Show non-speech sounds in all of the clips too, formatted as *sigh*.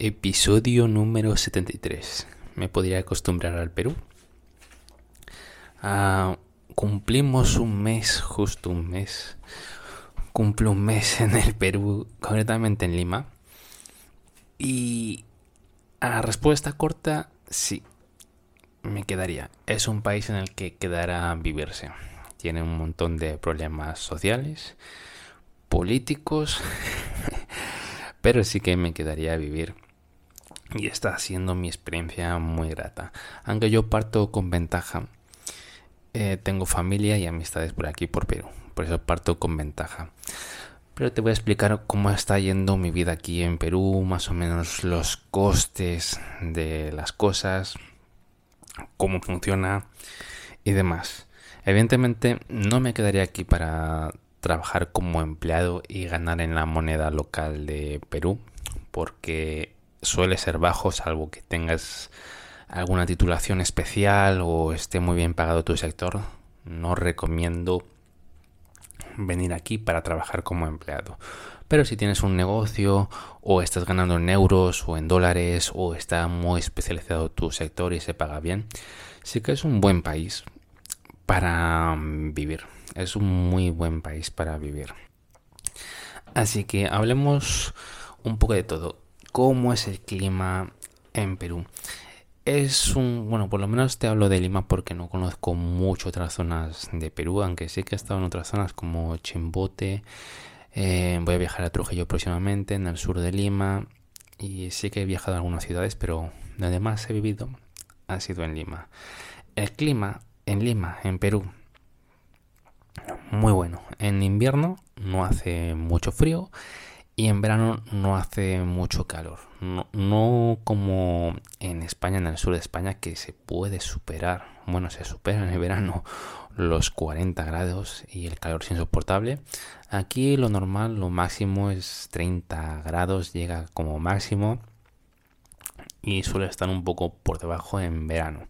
Episodio número 73. ¿Me podría acostumbrar al Perú? Ah, cumplimos un mes, justo un mes. Cumplo un mes en el Perú, concretamente en Lima. Y a respuesta corta, sí, me quedaría. Es un país en el que quedará vivirse. Tiene un montón de problemas sociales, políticos, *laughs* pero sí que me quedaría vivir y está siendo mi experiencia muy grata. Aunque yo parto con ventaja. Eh, tengo familia y amistades por aquí, por Perú. Por eso parto con ventaja. Pero te voy a explicar cómo está yendo mi vida aquí en Perú, más o menos los costes de las cosas, cómo funciona y demás. Evidentemente no me quedaría aquí para trabajar como empleado y ganar en la moneda local de Perú, porque suele ser bajo, salvo que tengas alguna titulación especial o esté muy bien pagado tu sector. No recomiendo venir aquí para trabajar como empleado. Pero si tienes un negocio o estás ganando en euros o en dólares o está muy especializado tu sector y se paga bien, sí que es un buen país para vivir. Es un muy buen país para vivir. Así que hablemos un poco de todo cómo es el clima en Perú. Es un, bueno, por lo menos te hablo de Lima porque no conozco mucho otras zonas de Perú, aunque sí que he estado en otras zonas como Chimbote. Eh, voy a viajar a Trujillo próximamente, en el sur de Lima. Y sí que he viajado a algunas ciudades, pero donde más he vivido ha sido en Lima. El clima en Lima, en Perú, muy bueno. En invierno no hace mucho frío y en verano no hace mucho calor. No, como en España, en el sur de España, que se puede superar, bueno, se supera en el verano los 40 grados y el calor es insoportable. Aquí lo normal, lo máximo es 30 grados, llega como máximo y suele estar un poco por debajo en verano.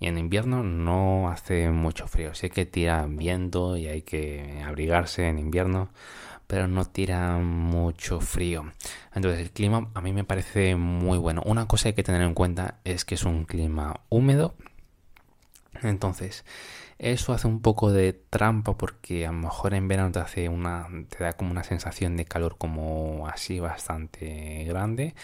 Y en invierno no hace mucho frío, sé que tira viento y hay que abrigarse en invierno pero no tira mucho frío. Entonces el clima a mí me parece muy bueno. Una cosa que hay que tener en cuenta es que es un clima húmedo. Entonces, eso hace un poco de trampa porque a lo mejor en verano te hace una te da como una sensación de calor como así bastante grande.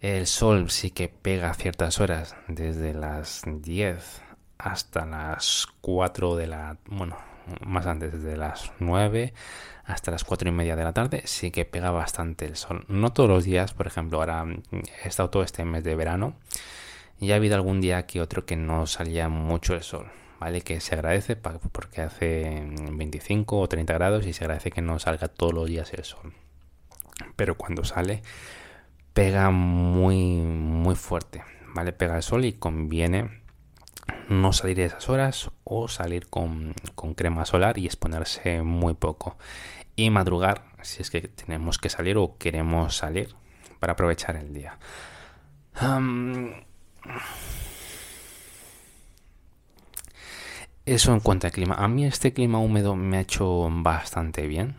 El sol sí que pega ciertas horas, desde las 10 hasta las 4 de la, bueno, más antes, desde las 9 hasta las 4 y media de la tarde, sí que pega bastante el sol. No todos los días, por ejemplo, ahora he estado todo este mes de verano y ha habido algún día que otro que no salía mucho el sol. ¿Vale? Que se agradece porque hace 25 o 30 grados y se agradece que no salga todos los días el sol. Pero cuando sale, pega muy, muy fuerte. ¿Vale? Pega el sol y conviene no salir a esas horas o salir con, crema solar y exponerse muy poco. Y madrugar si es que tenemos que salir o queremos salir para aprovechar el día. eso en cuanto al clima. A mí este clima húmedo me ha hecho bastante bien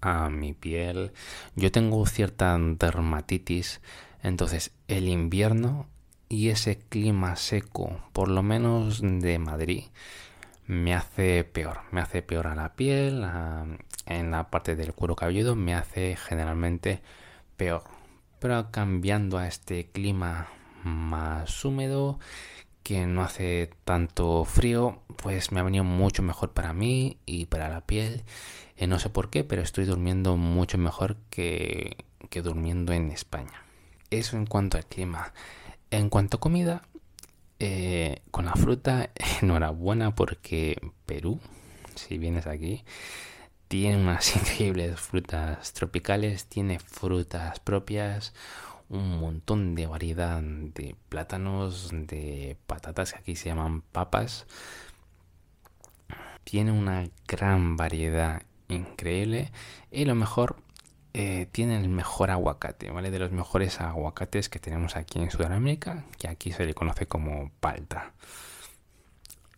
a mi piel. Yo tengo cierta dermatitis. Entonces el invierno y ese clima seco, por lo menos de Madrid, me hace peor. Me hace peor a la piel, en la parte del cuero cabelludo, me hace generalmente peor. Pero cambiando a este clima más húmedo, que no hace tanto frío, pues me ha venido mucho mejor para mí y para la piel. Eh, no sé por qué, pero estoy durmiendo mucho mejor que, que durmiendo en España. Eso en cuanto al clima. En cuanto a comida, eh, con la fruta, *laughs* enhorabuena porque Perú, si vienes aquí, tiene unas *laughs* increíbles frutas tropicales, tiene frutas propias, un montón de variedad de plátanos, de patatas que aquí se llaman papas. Tiene una gran variedad increíble y lo mejor eh, tiene el mejor aguacate, ¿vale? De los mejores aguacates que tenemos aquí en Sudamérica, que aquí se le conoce como palta.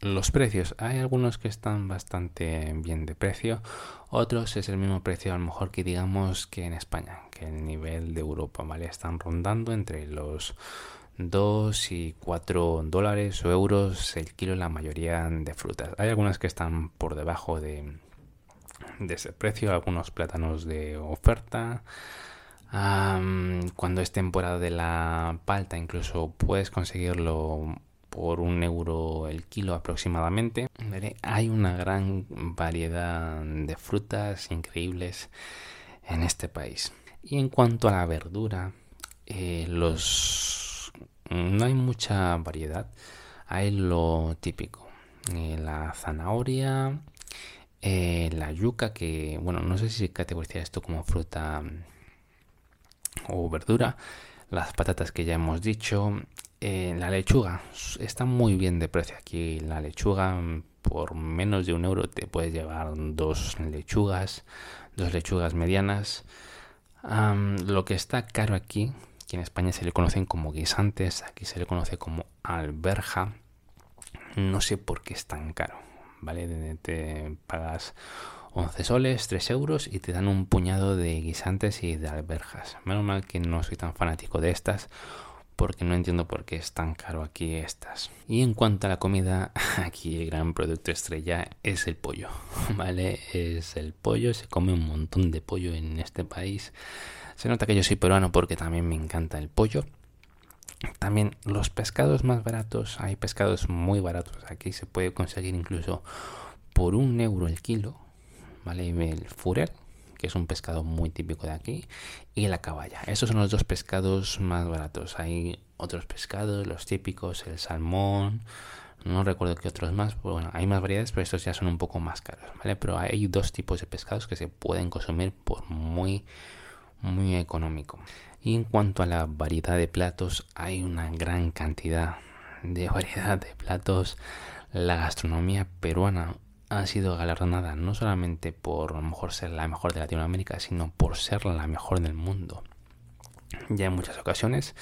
Los precios, hay algunos que están bastante bien de precio, otros es el mismo precio a lo mejor que digamos que en España, que el nivel de Europa, ¿vale? Están rondando entre los 2 y 4 dólares o euros el kilo la mayoría de frutas. Hay algunas que están por debajo de, de ese precio, algunos plátanos de oferta. cuando es temporada de la palta incluso puedes conseguirlo por un euro el kilo aproximadamente. Hay una gran variedad de frutas increíbles en este país. Y en cuanto a la verdura, eh, los no hay mucha variedad. Hay lo típico. Eh, la zanahoria, eh, la yuca, que bueno, no sé si categorizar esto como fruta o verdura. Las patatas que ya hemos dicho. la lechuga está muy bien de precio aquí. La lechuga por menos de un euro te puedes llevar dos lechugas dos lechugas medianas. lo que está caro aquí, que en España se le conocen como guisantes, aquí se le conoce como alberja. No sé por qué es tan caro, ¿vale? Te pagas 11 soles, 3 euros y te dan un puñado de guisantes y de alberjas. Menos mal que no soy tan fanático de estas porque no entiendo por qué es tan caro aquí estas. Y en cuanto a la comida, *laughs* aquí el gran producto estrella es el pollo, *laughs* ¿vale? Es el pollo, se come un montón de pollo en este país. Se nota que yo soy peruano porque también me encanta el pollo. También los pescados más baratos, hay pescados muy baratos, aquí se puede conseguir incluso por un euro el kilo, ¿vale? El furel, que es un pescado muy típico de aquí, y la caballa. Esos son los dos pescados más baratos. Hay otros pescados, los típicos, el salmón, no recuerdo qué otros más, bueno, hay más variedades, pero estos ya son un poco más caros, ¿vale? Pero hay dos tipos de pescados que se pueden consumir por muy, muy económico. Y en cuanto a la variedad de platos, hay una gran cantidad de *laughs* variedad de platos. La gastronomía peruana ha sido galardonada no solamente por a lo mejor ser la mejor de Latinoamérica, sino por ser la mejor del mundo. Ya en muchas ocasiones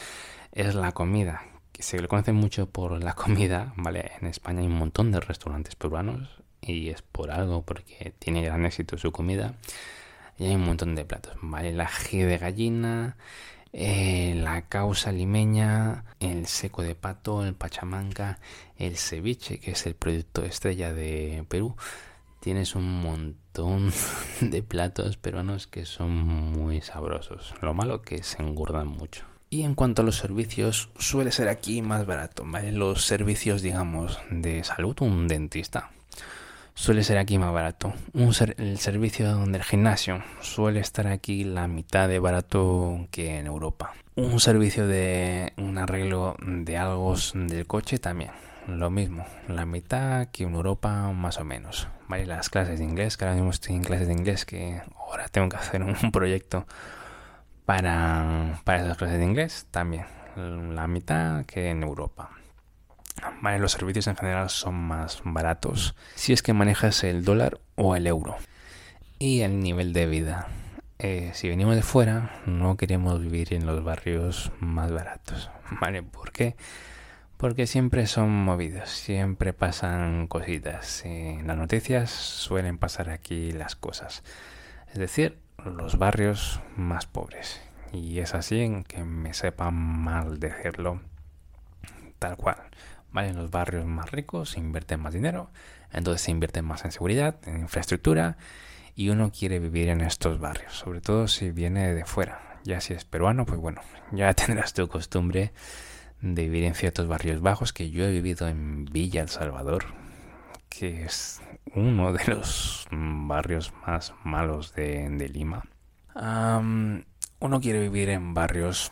es la comida, se le conoce mucho por la *laughs* comida, ¿vale? En España hay un montón de restaurantes peruanos y es por algo, porque tiene gran éxito su comida. Y hay un montón de platos, ¿vale? La ají de gallina, eh, la causa limeña, el seco de pato, el pachamanca, el ceviche, que es el producto estrella de Perú. Tienes un montón *laughs* de platos peruanos que son muy sabrosos. Lo malo que se engordan mucho. Y en cuanto a los servicios, suele ser aquí más barato. Los servicios, digamos, de salud, un dentista suele ser aquí más barato. Un el servicio del gimnasio suele estar aquí la mitad de barato que en Europa. Un servicio de un arreglo de algo del coche también. Lo mismo, la mitad que en Europa más o menos. Vale, las clases de inglés, que ahora mismo estoy en clases de inglés, que ahora tengo que hacer un *laughs* proyecto para, para esas clases de inglés, también la mitad que en Europa los servicios en general son más baratos si es que manejas el dólar o el euro. Y el nivel de vida. Eh, si venimos de fuera, no queremos vivir en los barrios más baratos. *laughs* ¿Vale? ¿Por qué? Porque siempre son movidos, siempre pasan cositas. En las noticias suelen pasar aquí las cosas. Es decir, los barrios más pobres. Y es así en que me sepa mal decirlo tal cual. En los barrios más ricos se invierte más dinero, entonces se invierte más en seguridad, en infraestructura, y uno quiere vivir en estos barrios, sobre todo si viene de fuera. Ya si es peruano, pues bueno, ya *laughs* tendrás tu costumbre de vivir en ciertos barrios bajos, que yo he vivido en Villa El Salvador, que es uno de los barrios más malos de, Lima. uno quiere vivir en barrios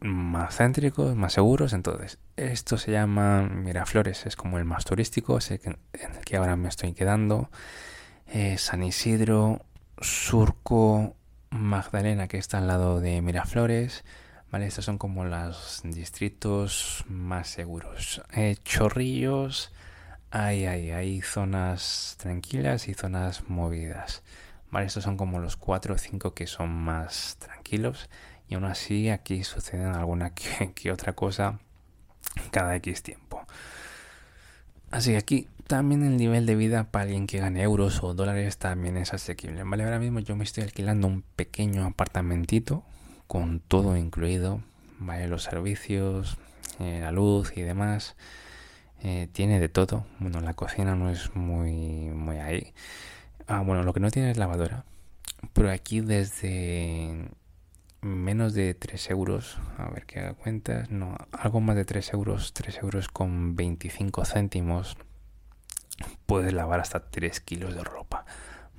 más céntricos, más seguros. Entonces, esto se llama Miraflores, es como el más turístico, es en el que ahora me estoy quedando. Eh, San Isidro, Surco, Magdalena, que está al lado de Miraflores. Vale, estos son como los distritos más seguros. Eh, chorrillos, hay, hay, hay zonas tranquilas y zonas movidas. Vale, estos son como los cuatro o cinco que son más tranquilos y aún así aquí suceden alguna *laughs* que, otra cosa cada X tiempo. Así que aquí también el nivel de vida para alguien que gane euros o dólares también es asequible. Vale, ahora mismo yo me estoy alquilando un pequeño apartamentito con todo incluido, vale, los servicios, eh, la luz y demás. Eh, tiene de todo. Bueno, la cocina no es muy, muy ahí. Ah, bueno, lo que no tiene es lavadora. Pero aquí desde menos de 3 euros, a ver qué haga cuentas, no, algo más de 3 euros, 3 euros con 25 céntimos, puedes lavar hasta 3 kilos de ropa.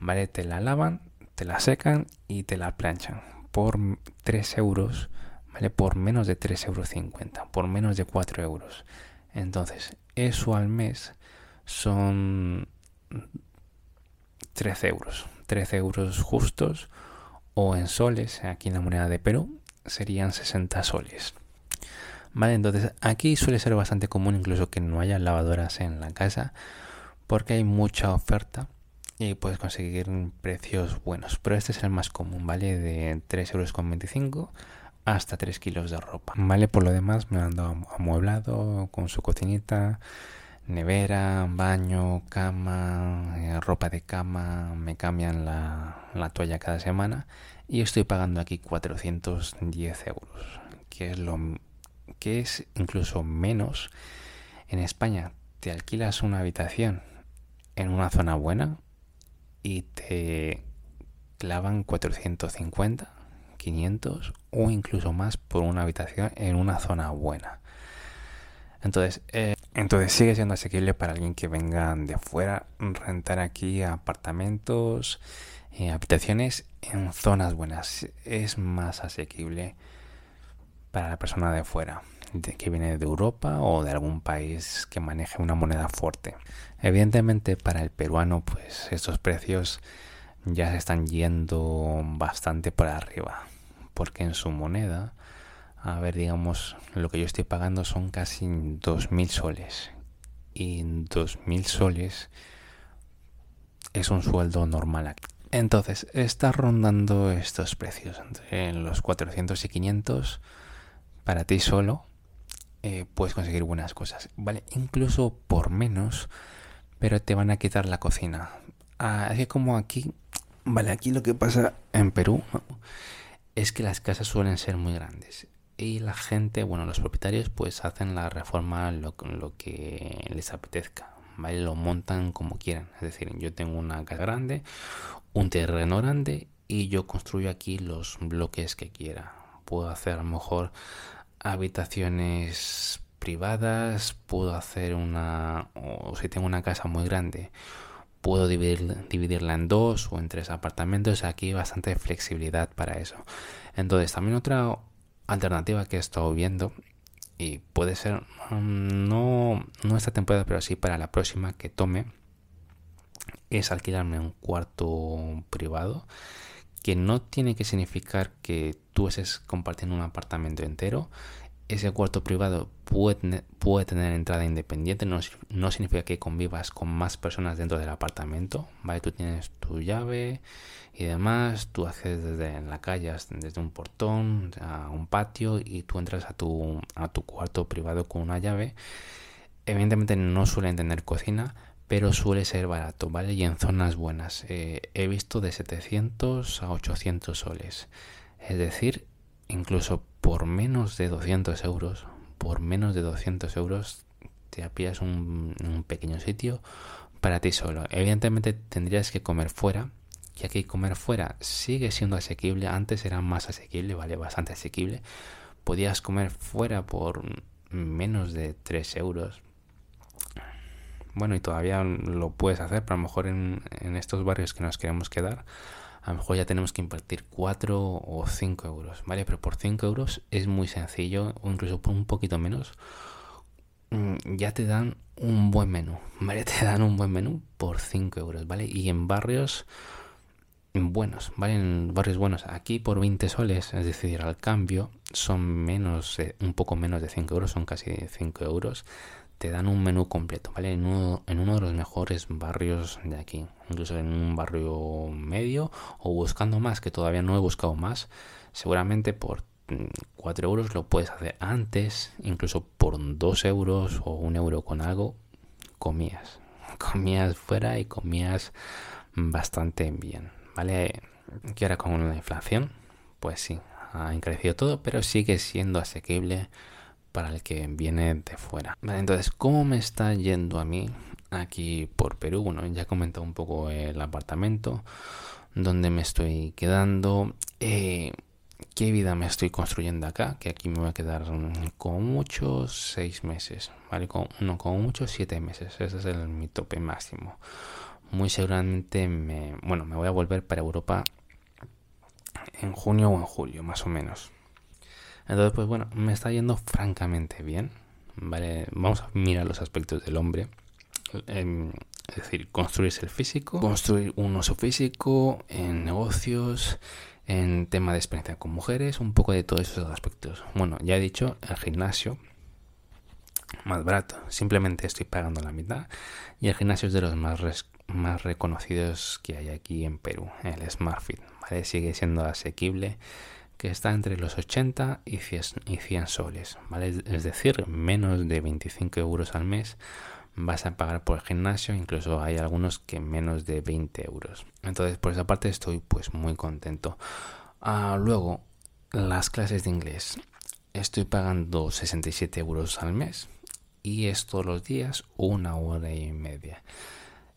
¿Vale? Te la lavan, te la secan y te la planchan por 3 euros, ¿vale? Por menos de 3 euros 50, por menos de 4 euros. Entonces, eso al mes son 13 euros. 13 euros justos o en soles, aquí en la moneda de Perú, serían 60 soles. Vale, entonces aquí suele ser bastante común incluso que no haya lavadoras en la casa porque hay mucha oferta y puedes conseguir precios buenos. Pero este es el más común, ¿vale? De 3,25 euros hasta 3 kilos de ropa. Vale, por lo demás me ando amueblado con su cocinita, nevera, baño, cama, eh, ropa de cama, me cambian la, la, toalla cada semana y estoy pagando aquí 410 euros, que es lo que es incluso menos en España. Te alquilas una habitación en una zona buena y te clavan 450 500 o incluso más por una habitación en una zona buena. Entonces, eh, entonces sigue siendo asequible para alguien que venga de fuera rentar aquí apartamentos, eh, habitaciones en zonas buenas. Es más asequible para la persona de fuera, de, que viene de Europa o de algún país que maneje una moneda fuerte. Evidentemente para el peruano, pues estos precios ya se están yendo bastante por arriba porque en su moneda, a ver, digamos, lo que yo estoy pagando son casi 2.000 soles. Y 2.000 soles es un sueldo normal aquí. Entonces, está rondando estos precios entre los 400 y 500 para ti solo. Eh, puedes conseguir buenas cosas, ¿vale? Incluso por menos, pero te van a quitar la cocina. Así como aquí, vale, aquí lo que pasa en Perú es que las casas suelen ser muy grandes y la gente, bueno, los propietarios pues hacen la reforma lo, que les apetezca, ¿vale? Lo montan como quieran. Es decir, yo tengo una casa grande, un terreno grande y yo construyo aquí los bloques que quiera. Puedo hacer a lo mejor habitaciones privadas, puedo hacer una, o si tengo una casa muy grande, puedo dividir, dividirla en dos o en tres apartamentos. Aquí hay bastante flexibilidad para eso. Entonces, también otra alternativa que he estado viendo y puede ser mm, no, no esta temporada, pero sí para la próxima que tome es alquilarme un cuarto privado que no tiene que significar que tú estés compartiendo un apartamento entero ese cuarto privado puede, puede tener entrada independiente, no, no, significa que convivas con más personas dentro del apartamento, ¿vale? Tú tienes tu llave y demás, tú accedes desde la calle, desde un portón a un patio y tú entras a tu, a tu cuarto privado con una llave. Evidentemente no suelen tener cocina, pero suele ser barato, ¿vale? Y en zonas buenas. Eh, he visto de 700 a 800 soles. Es decir, incluso por menos de 200 euros, por menos de 200 euros, te pillas un, un pequeño sitio para ti solo. Evidentemente tendrías que comer fuera, ya que comer fuera sigue siendo asequible. Antes era más asequible, vale, bastante asequible. Podías comer fuera por menos de 3 euros. Bueno, y todavía lo puedes hacer, pero a lo mejor en estos barrios que nos queremos quedar, a lo mejor ya tenemos que invertir 4 o 5 euros, ¿vale? Pero por 5 euros es muy sencillo, o incluso por un poquito menos, mm, ya te dan un buen menú, ¿vale? *laughs* Te dan un buen menú por 5 euros, ¿vale? Y en barrios buenos, ¿vale? En barrios buenos, aquí por 20 soles, es decir, al cambio, son menos, un poco menos de 5 euros, son casi 5 euros te dan un menú completo, ¿vale? En uno, de los mejores barrios de aquí, incluso en un barrio medio o buscando más, que todavía no he buscado más, seguramente por 4 mm, euros lo puedes hacer antes, incluso por 2 euros o un euro con algo, comías. *laughs* comías fuera y comías bastante bien, ¿vale? Que ahora con la inflación, pues sí, ha encarecido todo, pero sigue siendo asequible para el que viene de fuera. Vale, entonces, ¿cómo me está yendo a mí aquí por Perú? Bueno, ya he comentado un poco el apartamento, donde me estoy quedando, eh, qué vida me estoy construyendo acá, que aquí me voy a quedar con muchos seis meses, ¿vale? Con, no, con muchos siete meses, ese es el, mi tope máximo. Muy seguramente me, bueno, me voy a volver para Europa en junio o en julio, más o menos. Entonces, pues bueno, me está yendo francamente bien. Vale, vamos a mirar los aspectos del hombre. Em, es decir, construirse el físico, construir un uso físico en negocios, en tema de experiencia con mujeres, un poco de todos esos aspectos. Bueno, ya he dicho, el gimnasio más barato, simplemente estoy pagando la mitad y el gimnasio es de los más, más reconocidos que hay aquí en Perú, el SmartFit, ¿vale? Sigue siendo asequible que está entre los 80 y 100, soles, ¿vale? Es decir, menos de 25 euros al mes vas a pagar por el gimnasio, incluso hay algunos que menos de 20 euros. Entonces, por esa parte estoy pues muy contento. Ah, luego, las clases de inglés. Estoy pagando 67 euros al mes y es todos los días una hora y media.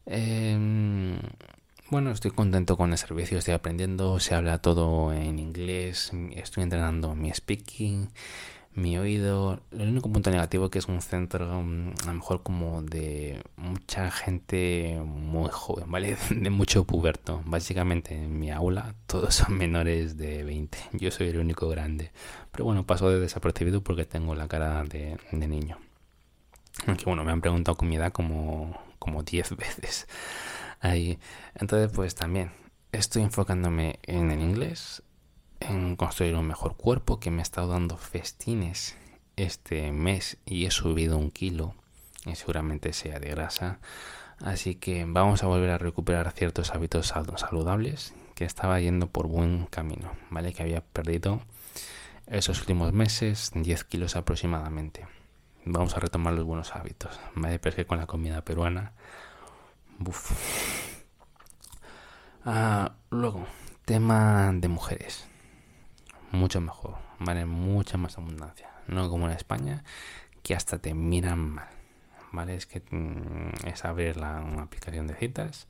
Eh, bueno, estoy contento con el servicio, estoy aprendiendo, se habla todo en inglés, estoy entrenando mi speaking, mi oído. El único punto negativo que es un centro mm, a lo mejor como de mucha gente muy joven, ¿vale? *laughs* De mucho puberto. Básicamente en mi aula todos son menores de 20. Yo soy el único grande. Pero bueno, paso de desapercibido porque tengo la cara de, de niño. Aunque bueno, me han preguntado con mi edad como, como 10 *laughs* veces ahí. Entonces, pues también estoy enfocándome en el inglés, en construir un mejor cuerpo, que me ha estado dando festines este mes y he subido un kilo y seguramente sea de grasa. Así que vamos a volver a recuperar ciertos hábitos saludables que estaba yendo por buen camino, ¿vale? Que había perdido esos últimos meses 10 kilos aproximadamente. Vamos a retomar los buenos hábitos, ¿vale? Pero con la comida peruana Ah, luego, tema de mujeres. Mucho mejor, ¿vale? Mucha más abundancia. No como en España, que hasta te miran mal. ¿Vale? Es que mm, es abrir la, aplicación de citas.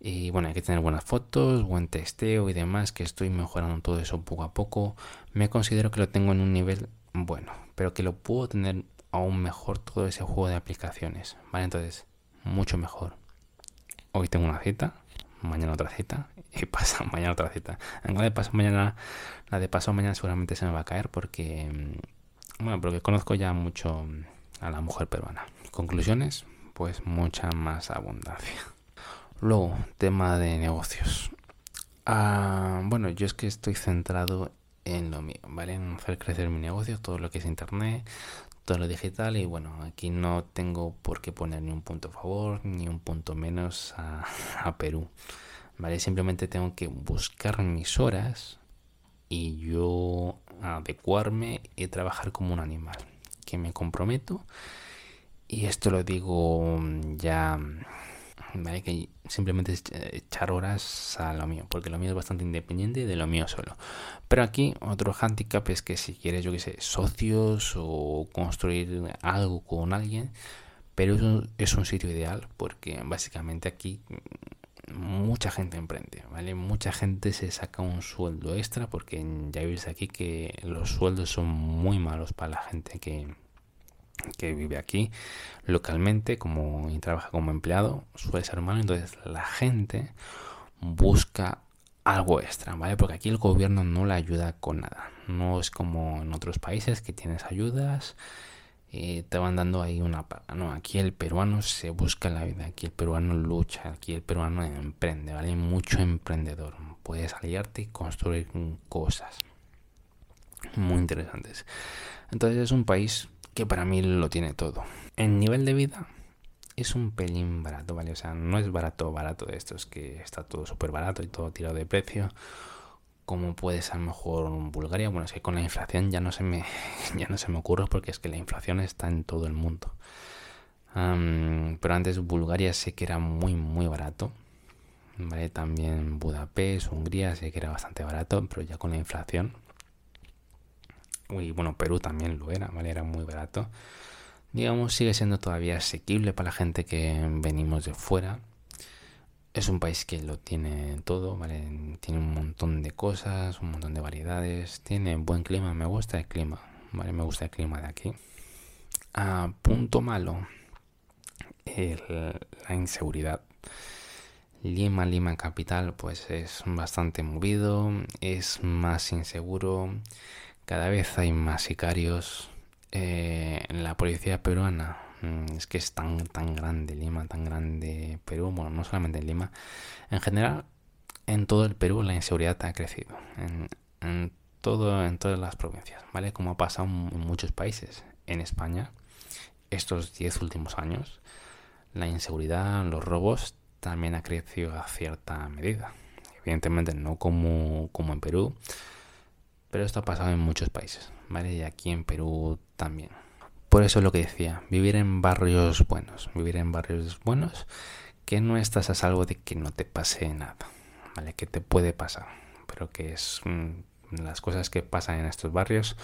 Y bueno, hay que tener buenas fotos, buen testeo y demás, que estoy mejorando todo eso poco a poco. Me considero que lo tengo en un nivel bueno, pero que lo puedo tener aún mejor todo ese juego de aplicaciones. ¿Vale? Entonces, mucho mejor. Hoy tengo una cita, mañana otra cita y pasa *laughs* mañana otra cita. La de paso mañana, la de paso mañana seguramente se me va a caer porque, mm, bueno, porque conozco ya mucho a la mujer peruana. Conclusiones, pues mucha más abundancia. Luego, tema de negocios. Ah, bueno, yo es que estoy centrado en lo mío, ¿vale? En hacer crecer mi negocio, todo lo que es internet, todo lo digital y bueno, aquí no tengo por qué poner ni un punto a favor ni un punto menos *laughs* a, Perú. ¿Vale? Simplemente tengo que buscar mis horas y yo adecuarme y trabajar como un animal. Que me comprometo. Y esto lo digo ya ¿vale? Que simplemente echar horas a lo mío, porque lo mío es bastante independiente de lo mío solo. Pero aquí otro handicap es que si quieres, yo que sé, socios o construir algo con alguien, pero eso es un sitio ideal porque básicamente aquí mucha gente emprende, ¿vale? Mucha gente se saca un sueldo extra porque ya veis aquí que los sueldos son muy malos para la gente que, que vive aquí localmente como y trabaja como empleado suele ser malo. Entonces la gente busca algo extra vale porque aquí el gobierno no le ayuda con nada. No es como en otros países que tienes ayudas y te van dando ahí una paga no aquí el peruano se busca la vida aquí el peruano lucha aquí el peruano emprende vale mucho emprendedor. Puedes aliarte y construir cosas muy interesantes. Entonces es un país que para mí lo tiene todo. En nivel de vida es un pelín barato, ¿vale? O sea, no es barato, barato de estos que está todo súper barato y todo tirado de precio. Como puede ser mejor Bulgaria. Bueno, es que con la inflación ya no se me, *laughs* ya no se me ocurre porque es que la inflación está en todo el mundo. pero antes Bulgaria sé que era muy, muy barato. ¿vale? También Budapest, Hungría sé que era bastante barato, pero ya con la inflación. Y bueno, Perú también lo era, ¿vale? Era muy barato. Digamos, sigue siendo todavía asequible para la gente que venimos de fuera. Es un país que lo tiene todo, ¿vale? Tiene un montón de cosas, un montón de variedades, tiene buen clima, me gusta el clima, ¿vale? Me gusta el clima de aquí. A punto malo, la inseguridad. Lima, Lima capital, pues es bastante movido, es más inseguro, cada vez hay más sicarios. Eh, la policía peruana mm, es que es tan, tan grande Lima, tan grande Perú, bueno, no solamente en Lima, en general en todo el Perú la inseguridad ha crecido, en, en, todo, en todas las provincias, ¿vale? Como ha pasado en muchos países. En España, estos 10 últimos años, la inseguridad, los robos también ha crecido a cierta medida. Evidentemente no como, como en Perú, pero esto ha pasado en muchos países, ¿vale? Y aquí en Perú también. Por eso lo que decía, vivir en barrios buenos, vivir en barrios buenos, que no estás a salvo de que no te pase nada, ¿vale? Que te puede pasar, pero que es mm, las cosas que pasan en estos barrios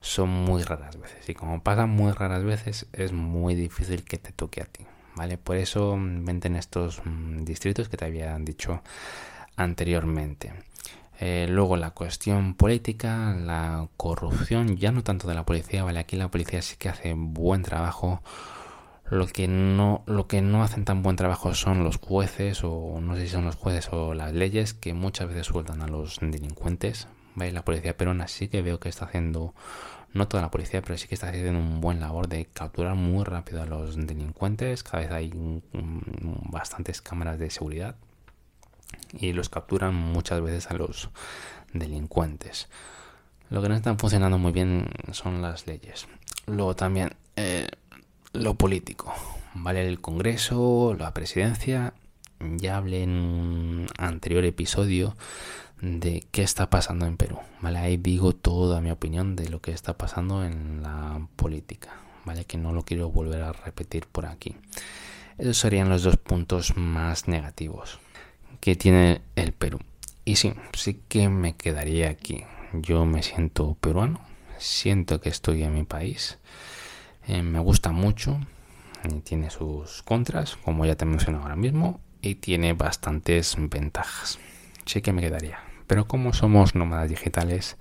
son muy raras veces y como pasan muy raras veces es muy difícil que te toque a ti. ¿vale? Por eso mm, vente en estos mm, distritos que te había dicho anteriormente. Eh, luego la cuestión política, la corrupción, ya no tanto de la policía, ¿vale? Aquí la policía sí que hace buen trabajo. Lo que no, lo que no hacen tan buen trabajo son los jueces, o no sé si son los jueces o las leyes, que muchas veces sueltan a los delincuentes. ¿vale? La policía peruana sí que veo que está haciendo no toda la policía, pero sí que está haciendo un buen labor de capturar muy rápido a los delincuentes. Cada vez hay bastantes cámaras de seguridad y los capturan muchas veces a los delincuentes. Lo que no están funcionando muy bien son las leyes. Luego también eh, lo político. ¿Vale? El Congreso, la presidencia. Ya hablé en un anterior episodio de qué está pasando en Perú, ¿vale? Ahí digo toda mi opinión de lo que está pasando en la política, ¿vale? Que no lo quiero volver a repetir por aquí. Esos serían los dos puntos más negativos que tiene el Perú. Y sí, sí que me quedaría aquí. Yo me siento peruano, siento que estoy en mi país, eh, me gusta mucho, tiene sus contras, como ya te mencioné ahora mismo, y tiene bastantes ventajas. Sí que me quedaría. Pero como somos nómadas digitales,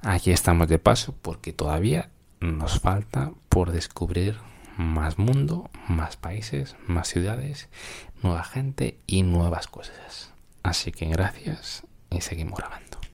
aquí estamos de paso porque todavía nos falta por descubrir más mundo, más países, más ciudades, nueva gente y nuevas cosas. Así que gracias y seguimos grabando.